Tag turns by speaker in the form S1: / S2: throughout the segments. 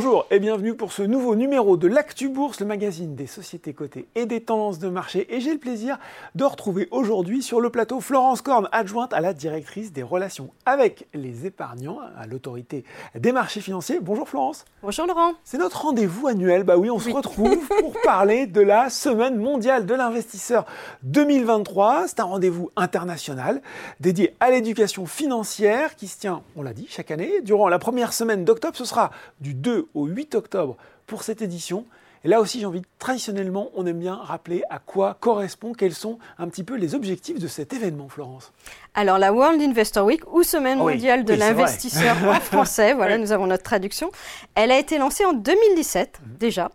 S1: Bonjour et bienvenue pour ce nouveau numéro de l'Actu Bourse, le magazine des sociétés cotées et des tendances de marché. Et j'ai le plaisir de retrouver aujourd'hui sur le plateau Florence Korn, adjointe à la directrice des relations avec les épargnants à l'autorité des marchés financiers. Bonjour Florence.
S2: Bonjour Laurent.
S1: C'est notre rendez-vous annuel. Bah oui, on se retrouve pour parler de la semaine mondiale de l'investisseur 2023. C'est un rendez-vous international dédié à l'éducation financière qui se tient, on l'a dit, chaque année. Durant la première semaine d'octobre, ce sera du 2 au 8 octobre pour cette édition. Et là aussi, j'ai envie, traditionnellement, on aime bien rappeler à quoi correspond, quels sont un petit peu les objectifs de cet événement, Florence.
S2: Alors, la World Investor Week, ou Semaine mondiale de l'investisseur en français, voilà, nous avons notre traduction, elle a été lancée en 2017 mhm. déjà.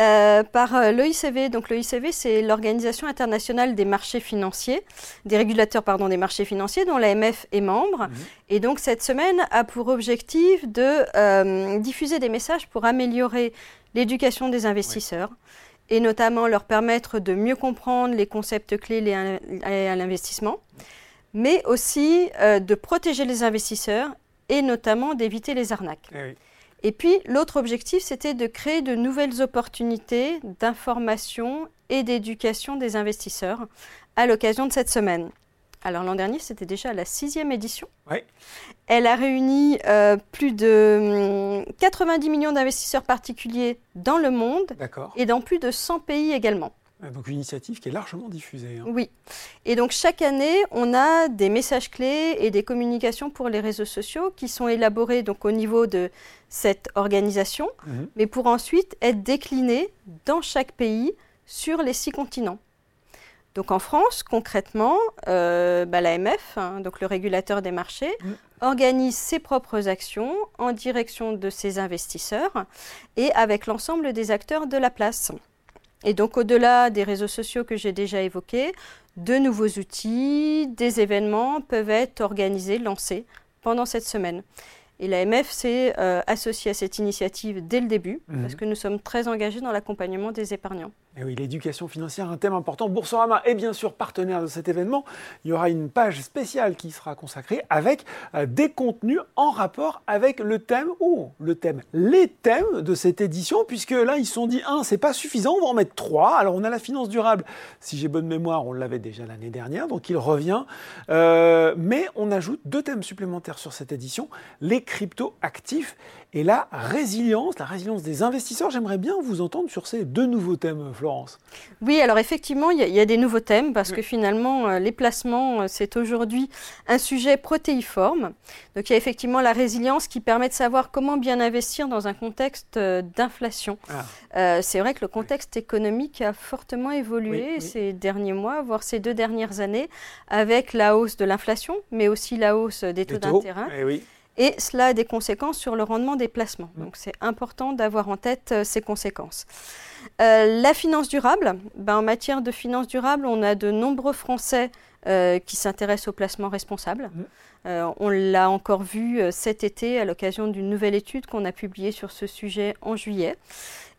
S2: Euh, par euh, l'OICV. Donc l'OICV, c'est l'Organisation internationale des marchés financiers, des régulateurs pardon, des marchés financiers, dont l'AMF est membre. Mhm. Et donc cette semaine a pour objectif de euh, diffuser des messages pour améliorer l'éducation des investisseurs. et notamment leur permettre de mieux comprendre les concepts clés liés à l'investissement, mais aussi de protéger les investisseurs et notamment d'éviter les arnaques. Eh et puis l'autre objectif, c'était de créer de nouvelles opportunités d'information et d'éducation des investisseurs à l'occasion de cette semaine. Alors l'an dernier, c'était déjà la sixième édition. Oui. Elle a réuni euh, plus de 90 hum, millions d'investisseurs particuliers dans le monde et dans plus de 100 pays également.
S1: Ah, donc une initiative qui est largement diffusée.
S2: Hein. Oui. Et donc chaque année, on a des messages clés et des communications pour les réseaux sociaux qui sont élaborés donc au niveau de cette organisation, mhm. mais pour ensuite être déclinés dans chaque pays sur les six continents. Donc en France, concrètement, euh, bah, l'AMF, hein, donc le régulateur des marchés, mhm. organise ses propres actions en direction de ses investisseurs et avec l'ensemble des acteurs de la place. Et donc au-delà des réseaux sociaux que j'ai déjà évoqués, de nouveaux outils, des événements peuvent être organisés, lancés pendant cette semaine. Et l'AMF s'est euh, associée à cette initiative dès le début, mhm. parce que nous sommes très engagés dans l'accompagnement des épargnants.
S1: Et oui, l'éducation financière, un thème important. Boursorama est bien sûr partenaire de cet événement. Il y aura une page spéciale qui sera consacrée avec euh, des contenus en rapport avec le thème, ou le thème, les thèmes de cette édition, puisque là, ils se sont dit, un, c'est pas suffisant, on va en mettre trois. Alors, on a la finance durable, si j'ai bonne mémoire, on l'avait déjà l'année dernière, donc il revient. Euh, mais on ajoute deux thèmes supplémentaires sur cette édition, les crypto-actifs et la résilience, la résilience des investisseurs. J'aimerais bien vous entendre sur ces deux nouveaux thèmes, Florence.
S2: Oui, alors effectivement, il y, a des nouveaux thèmes parce que finalement, euh, les placements, euh, c'est aujourd'hui un sujet protéiforme. Donc il y a effectivement la résilience qui permet de savoir comment bien investir dans un contexte euh, d'inflation. Ah. c'est vrai que le contexte économique a fortement évolué ces derniers mois, voire ces deux dernières années, avec la hausse de l'inflation, mais aussi la hausse des taux d'intérêt. Eh oui et cela a des conséquences sur le rendement des placements. Donc c'est important d'avoir en tête euh, ces conséquences. Euh, la finance durable, ben, en matière de finance durable, on a de nombreux Français euh, qui s'intéressent au placement responsable. on l'a encore vu cet été à l'occasion d'une nouvelle étude qu'on a publiée sur ce sujet en juillet.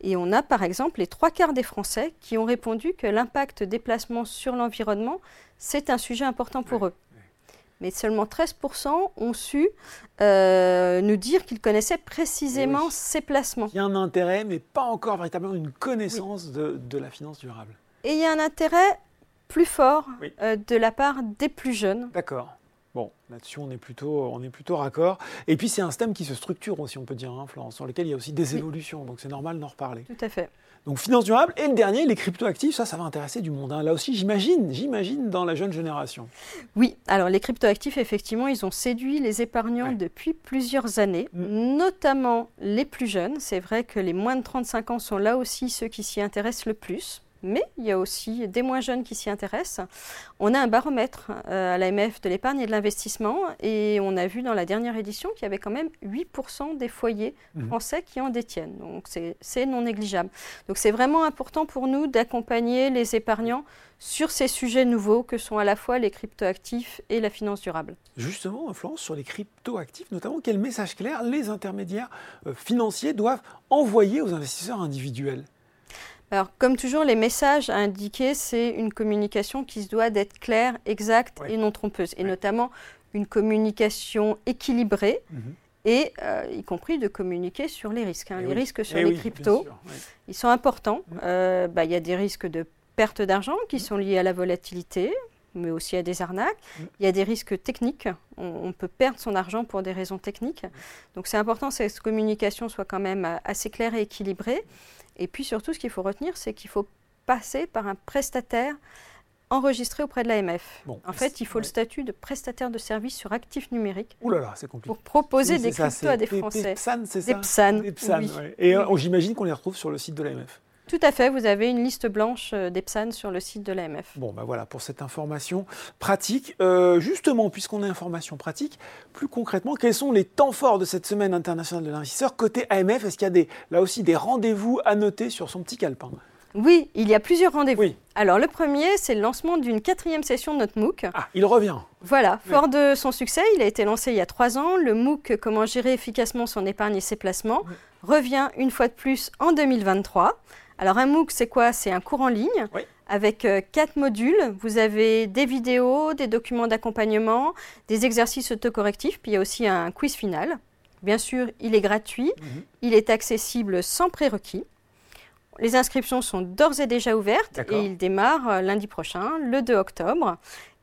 S2: Et on a par exemple les trois quarts des Français qui ont répondu que l'impact des placements sur l'environnement, c'est un sujet important pour eux mais seulement 13% ont su euh, nous dire qu'ils connaissaient précisément ces placements.
S1: Il y a un intérêt, mais pas encore véritablement une connaissance de, la finance durable.
S2: Et il y a un intérêt plus fort euh, de la part des plus jeunes.
S1: D'accord. Bon, là-dessus, on est plutôt, on est plutôt raccord. Et puis, c'est un système qui se structure aussi, on peut dire, hein, Florence, sur lequel il y a aussi des évolutions. Donc, c'est normal d'en reparler.
S2: Tout à fait.
S1: Donc finance durable. Et le dernier, les cryptoactifs, ça, ça va intéresser du monde. Hein. Là aussi, j'imagine, j'imagine dans la jeune génération.
S2: Oui, alors les cryptoactifs, effectivement, ils ont séduit les épargnants depuis plusieurs années, mm. notamment les plus jeunes. C'est vrai que les moins de 35 ans sont là aussi ceux qui s'y intéressent le plus mais il y a aussi des moins jeunes qui s'y intéressent. On a un baromètre euh, à l'AMF de l'épargne et de l'investissement et on a vu dans la dernière édition qu'il y avait quand même 8% des foyers mhm. français qui en détiennent. Donc c'est non négligeable. Donc c'est vraiment important pour nous d'accompagner les épargnants sur ces sujets nouveaux que sont à la fois les cryptoactifs et la finance durable.
S1: Justement, Florence, sur les cryptoactifs, notamment, quel message clair les intermédiaires euh, financiers doivent envoyer aux investisseurs individuels?
S2: Alors, comme toujours, les messages à indiquer, c'est une communication qui se doit d'être claire, exacte et non trompeuse. Et notamment une communication équilibrée mhm. et euh, y compris de communiquer sur les risques. Hein.
S1: Eh
S2: les
S1: oui.
S2: risques sur
S1: Eh
S2: les
S1: oui,
S2: cryptos,
S1: sûr,
S2: ils sont importants.
S1: Mm.
S2: Euh, bah, Il y a des risques de perte d'argent qui
S1: Mm.
S2: sont liés à la volatilité, mais aussi à des arnaques.
S1: Mm.
S2: Il y a des risques techniques. On, on peut perdre son argent pour des raisons techniques. Donc c'est important que cette communication soit quand même euh, assez claire et équilibrée. Et puis surtout, ce qu'il faut retenir, c'est qu'il faut passer par un prestataire enregistré auprès de l'AMF.
S1: Bon,
S2: En fait, il faut
S1: ouais.
S2: le statut de prestataire de services sur actifs numériques
S1: Ouh là là, c'est compliqué.
S2: pour proposer
S1: Oui,
S2: des cryptos à des Français.
S1: PSAN, c'est
S2: Des
S1: ça
S2: PSAN,
S1: Des PSAN,
S2: oui.
S1: ouais. Et euh, j'imagine qu'on les retrouve sur le site de l'AMF.
S2: Tout à fait, vous avez une liste blanche euh, des PSAN sur le site de l'AMF.
S1: Bon, ben voilà pour cette information pratique. Euh, justement, puisqu'on a information pratique, plus concrètement, quels sont les temps forts de cette semaine internationale de l'investisseur côté AMF Est-ce qu'il y a des, là aussi des rendez-vous à noter sur son petit calepin?
S2: Oui, il y a plusieurs rendez-vous.
S1: Oui.
S2: Alors le premier, c'est le lancement d'une quatrième session de notre MOOC.
S1: Ah, il revient.
S2: Voilà,
S1: Oui.
S2: fort de son succès, il a été lancé il y a trois ans. Le MOOC Comment gérer efficacement son épargne et ses placements
S1: Oui.
S2: revient une fois de plus en 2023. Alors un MOOC, c'est quoi? C'est un cours en ligne
S1: Oui.
S2: avec euh, quatre modules. Vous avez des vidéos, des documents d'accompagnement, des exercices autocorrectifs, puis il y a aussi un quiz final. Bien sûr, il est gratuit,
S1: Mhm.
S2: il est accessible sans prérequis. Les inscriptions sont d'ores et déjà ouvertes et il démarre euh, lundi prochain, le 2 octobre,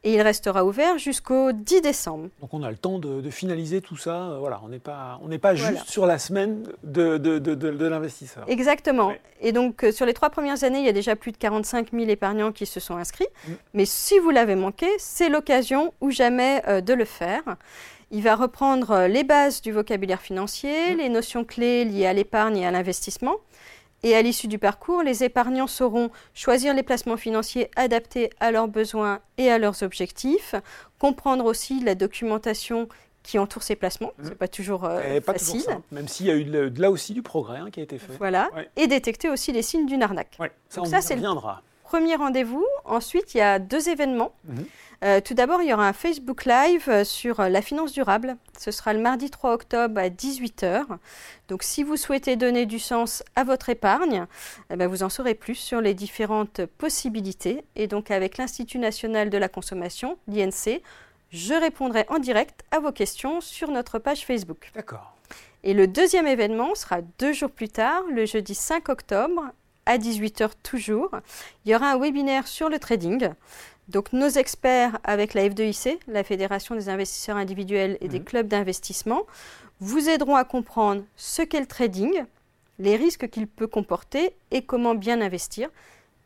S2: et il restera ouvert jusqu'au 10 décembre.
S1: Donc on a le temps de, de finaliser tout ça. Euh, Voilà, on n'est pas, on n'est pas
S2: Voilà.
S1: juste sur la semaine de, de, de, l'investisseur.
S2: Exactement.
S1: Ouais.
S2: Et donc, euh, sur les trois premières années, il y a déjà plus de 45 000 épargnants qui se sont inscrits.
S1: Mm.
S2: Mais si vous l'avez manqué, c'est l'occasion ou jamais euh, de le faire. Il va reprendre les bases du vocabulaire financier,
S1: Mm.
S2: les notions clés liées à l'épargne et à l'investissement. Et à l'issue du parcours, les épargnants sauront choisir les placements financiers adaptés à leurs besoins et à leurs objectifs, comprendre aussi la documentation qui entoure ces placements.
S1: Mm.
S2: C'est pas toujours euh,
S1: Et pas
S2: facile.
S1: toujours simple, même s'il y a eu de, de là aussi du progrès hein, qui a été fait.
S2: Voilà.
S1: Ouais.
S2: Et détecter aussi les signes d'une arnaque.
S1: Ouais, ça,
S2: Donc
S1: on
S2: ça, c'est le-. Premier rendez-vous. Ensuite, il y a deux événements.
S1: Mhm.
S2: Euh, tout d'abord, il y aura un Facebook Live euh, sur euh, la finance durable. Ce sera le mardi 3 octobre à 18h. Donc, si vous souhaitez donner du sens à votre épargne, eh ben, vous en saurez plus sur les différentes possibilités. Et donc, avec l'Institut national de la consommation, l'INC, je répondrai en direct à vos questions sur notre page Facebook.
S1: D'accord.
S2: Et le deuxième événement sera deux jours plus tard, le jeudi 5 octobre, à 18h toujours. Il y aura un webinaire sur le trading. Donc nos experts avec la F2IC, la Fédération des investisseurs individuels et des
S1: Mhm.
S2: clubs d'investissement, vous aideront à comprendre ce qu'est le trading, les risques qu'il peut comporter et comment bien investir.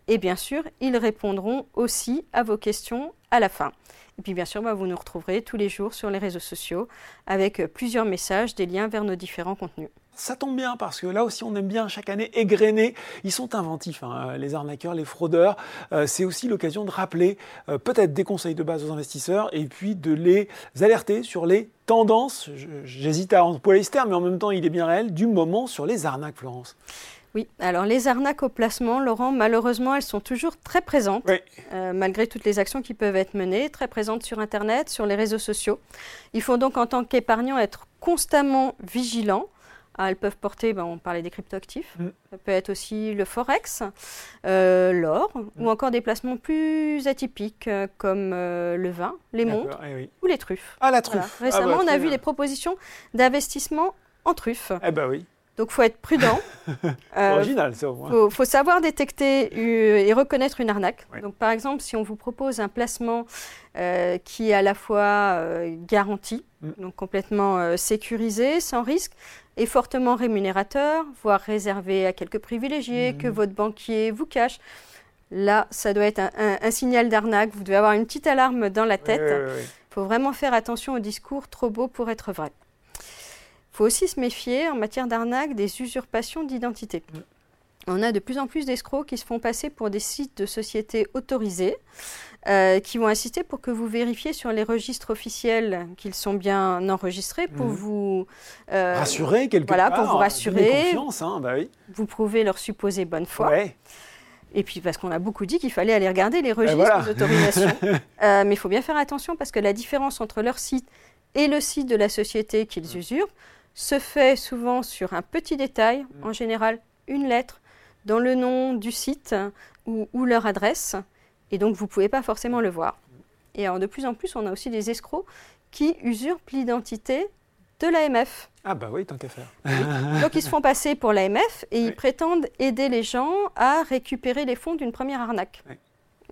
S2: Et bien sûr, ils répondront aussi à vos questions à la fin. Et puis bien sûr, bah, vous nous retrouverez tous les jours sur les réseaux sociaux avec plusieurs messages, des liens vers nos différents contenus.
S1: Ça tombe bien parce que là aussi on aime bien chaque année égrener. Ils sont inventifs, hein, les arnaqueurs, les fraudeurs. Euh, c'est aussi l'occasion de rappeler euh, peut-être des conseils de base aux investisseurs et puis de les alerter sur les tendances. J'hésite à employer ce terme, mais en même temps il est bien réel du moment sur les arnaques, Florence.
S2: Oui, alors les arnaques au placement, Laurent, malheureusement, elles sont toujours très présentes,
S1: Oui.
S2: euh, malgré toutes les actions qui peuvent être menées, très présentes sur Internet, sur les réseaux sociaux. Il faut donc, en tant qu'épargnant, être constamment vigilant. Ah, elles peuvent porter, ben, on parlait des cryptoactifs,
S1: Mm.
S2: ça peut être aussi le forex, euh, l'or, ou encore des placements plus atypiques euh, comme euh, le vin, les montres
S1: eh oui.
S2: ou les truffes.
S1: Ah la
S2: Voilà.
S1: truffe.
S2: Récemment,
S1: Ah bah,
S2: on a vu
S1: bien.
S2: des propositions d'investissement en truffes.
S1: Eh ben oui.
S2: Donc, il faut être prudent. Euh,
S1: original ça au moins.
S2: il faut, faut savoir détecter euh, et reconnaître une arnaque. Donc, par exemple, si on vous propose un placement euh, qui est à la fois euh, garanti,
S1: Mm.
S2: donc complètement sécurisé, sans risque, et fortement rémunérateur, voire réservé à quelques privilégiés
S1: Mm.
S2: que votre banquier vous cache, là, ça doit être un, un- un signal d'arnaque. Vous devez avoir une petite alarme dans la tête. Il faut vraiment faire attention aux discours trop beaux pour être vrais. Il faut aussi se méfier en matière d'arnaque des usurpations d'identité.
S1: Mm.
S2: On a de plus en plus d'escrocs qui se font passer pour des sites de sociétés autorisées, euh, qui vont insister pour que vous vérifiez sur les registres officiels qu'ils sont bien enregistrés pour
S1: Mhm.
S2: vous, euh,
S1: Rassurer quelque
S2: voilà,
S1: part.
S2: pour vous
S1: donner
S2: rassurer.
S1: confiance, hein, bah oui.
S2: vous prouver leur supposée bonne foi.
S1: Ouais.
S2: Et puis parce qu'on a beaucoup dit qu'il fallait aller regarder les registres
S1: voilà.
S2: d'autorisation. Euh, mais il faut bien faire attention parce que la différence entre leur site et le site de la société qu'ils usurpent se fait souvent sur un petit détail, en général une lettre, dans le nom du site ou, ou leur adresse. Et donc vous ne pouvez pas forcément le voir. Et alors de plus en plus, on a aussi des escrocs qui usurpent l'identité de l'AMF.
S1: Ah bah oui, tant qu'à faire.
S2: Donc ils se font passer pour l'AMF et ils prétendent aider les gens à récupérer les fonds d'une première arnaque.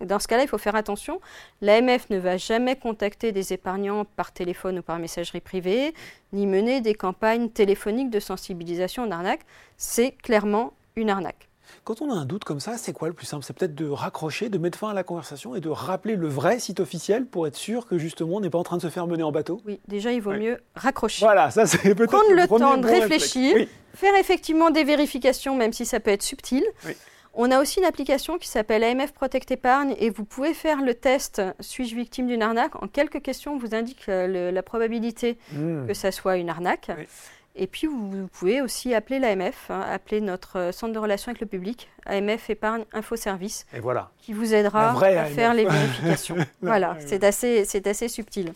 S2: Dans ce cas-là, il faut faire attention. L'AMF ne va jamais contacter des épargnants par téléphone ou par messagerie privée, ni mener des campagnes téléphoniques de sensibilisation en arnaque. C'est clairement une arnaque.
S1: Quand on a un doute comme ça, c'est quoi le plus simple? C'est peut-être de raccrocher, de mettre fin à la conversation et de rappeler le vrai site officiel pour être sûr que justement on n'est pas en train de se faire mener en bateau?
S2: Oui, déjà il vaut mieux raccrocher.
S1: Voilà, ça c'est peut-être
S2: Prendre le, temps de réfléchir, faire effectivement des vérifications, même si ça peut être subtil. On a aussi une application qui s'appelle AMF Protect Épargne et vous pouvez faire le test suis-je victime d'une arnaque? En quelques questions, on vous indique euh, la probabilité hmm. que ça soit une arnaque. Et puis, vous pouvez aussi appeler l'AMF, hein, appeler notre euh, centre de relations avec le public, AMF Épargne Info Service,
S1: et voilà.
S2: qui vous aidera à faire les vérifications. voilà, c'est assez, assez subtil.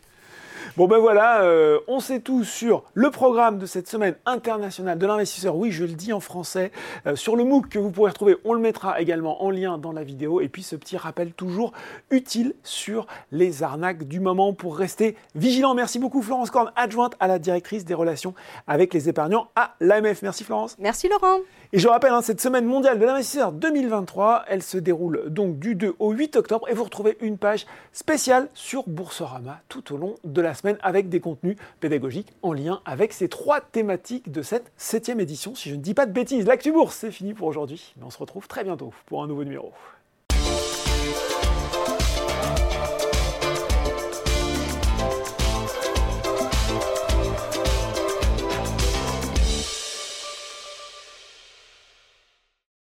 S1: Bon ben voilà, euh, on sait tout sur le programme de cette semaine internationale de l'investisseur. Oui, je le dis en français. Euh, sur le MOOC que vous pourrez retrouver, on le mettra également en lien dans la vidéo. Et puis ce petit rappel toujours utile sur les arnaques du moment pour rester vigilant. Merci beaucoup Florence Korn, adjointe à la directrice des relations avec les épargnants à l'AMF. Merci Florence.
S2: Merci Laurent.
S1: Et je rappelle, hein, cette semaine mondiale de l'investisseur 2023, elle se déroule donc du 2 au 8 octobre et vous retrouvez une page spéciale sur Boursorama tout au long de la avec des contenus pédagogiques en lien avec ces trois thématiques de cette septième édition. Si je ne dis pas de bêtises, l'actu bourse, c'est fini pour aujourd'hui. Mais on se retrouve très bientôt pour un nouveau numéro.